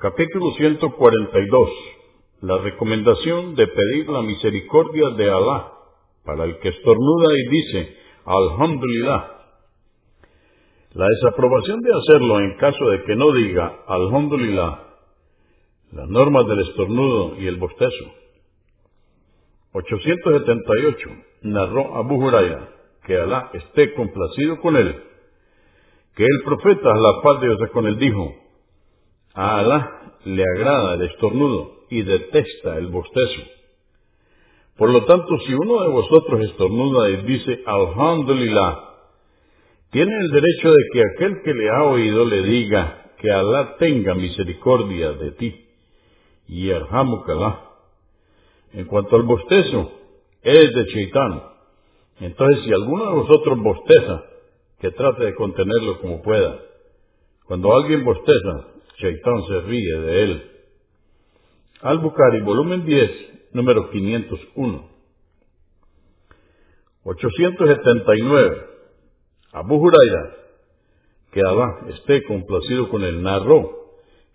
Capítulo 142. La recomendación de pedir la misericordia de Alá para el que estornuda y dice Alhamdulillah. La desaprobación de hacerlo en caso de que no diga Alhamdulillah. Las normas del estornudo y el bostezo. 878. Narró Abu Huraya, que Alá esté complacido con él, que el profeta, la paz de Dios con él, dijo, a Alá le agrada el estornudo y detesta el bostezo. Por lo tanto, si uno de vosotros estornuda y dice Alhamdulillah, tiene el derecho de que aquel que le ha oído le diga que Alá tenga misericordia de ti. Y Alhamdulillah. En cuanto al bostezo, es de Chaitán. Entonces, si alguno de vosotros bosteza, que trate de contenerlo como pueda. Cuando alguien bosteza, Chaitán se ríe de él. Al-Bukhari, volumen 10, número 501. 879. Abu Huraira, que Alá esté complacido con él, narró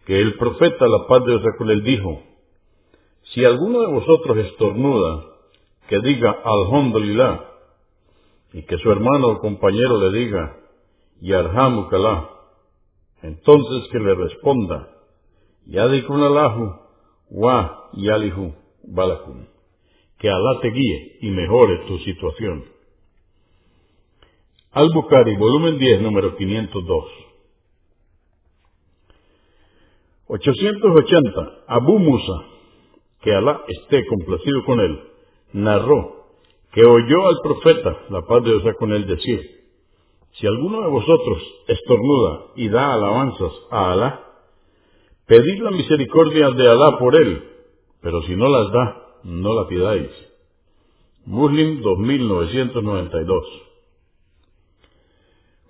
que el profeta, la paz de Dios con él, dijo, si alguno de vosotros estornuda, que diga Alhamdulillah, y que su hermano o compañero le diga, Yarhamukallah, entonces que le responda, Yadikun Allahu, Wa Yalihu Balakum, que Alá te guíe y mejore tu situación. Al-Bukhari, volumen 10, número 502. 880. Abu Musa, que Alá esté complacido con él, narró que oyó al profeta, la paz de Dios con él, decir, si alguno de vosotros estornuda y da alabanzas a Alá, pedid la misericordia de Alá por él, pero si no las da, no la pidáis. Muslim 2992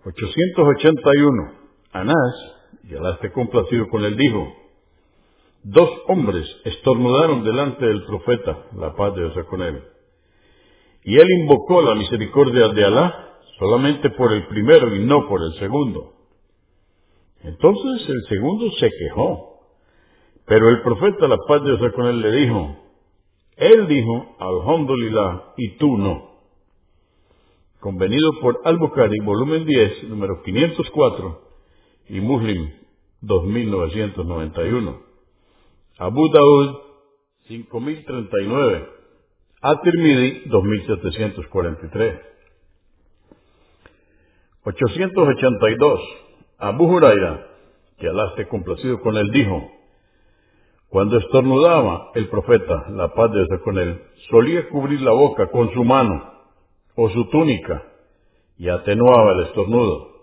881. Anás, y Alá esté complacido con él, dijo, dos hombres estornudaron delante del profeta, la paz de Dios con él. Y él invocó la misericordia de Alá solamente por el primero y no por el segundo. Entonces el segundo se quejó. Pero el profeta, la paz de Dios con él, le dijo, él dijo, Alhamdulillah, y tú no convenido por Al-Bukhari, volumen 10, número 504, y Muslim, 2991. Abu Daud, 5039. At-Tirmidhi, 2743. 882. Abu Huraira, que Alá esté complacido con él, dijo, cuando estornudaba el profeta, la paz de Dios con él, solía cubrir la boca con su mano o su túnica y atenuaba el estornudo.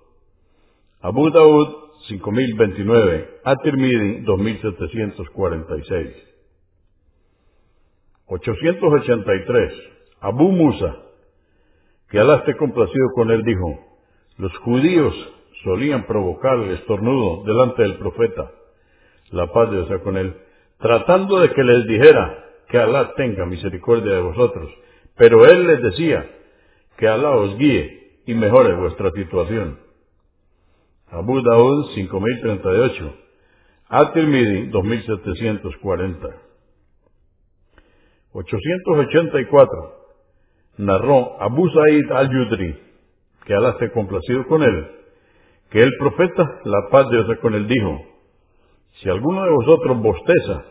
Abu Daud 5029, At-Tirmidhi 2746. 883. Abu Musa, que Alá esté complacido con él, dijo, los judíos solían provocar el estornudo delante del profeta, la paz de Dios con él, tratando de que les dijera que Alá tenga misericordia de vosotros. Pero él les decía, que Alá os guíe y mejore vuestra situación. Abu Daud 5038. At-Tirmidhi 2740. 884. Narró Abu Sa'id al-Yudri, que Alá esté complacido con él, que el profeta, la paz de Dios con él, dijo, si alguno de vosotros bosteza,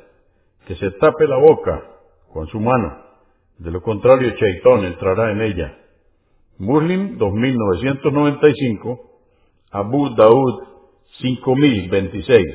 que se tape la boca con su mano, de lo contrario Chaitón entrará en ella Muslim 2995, Abu Daud 5026.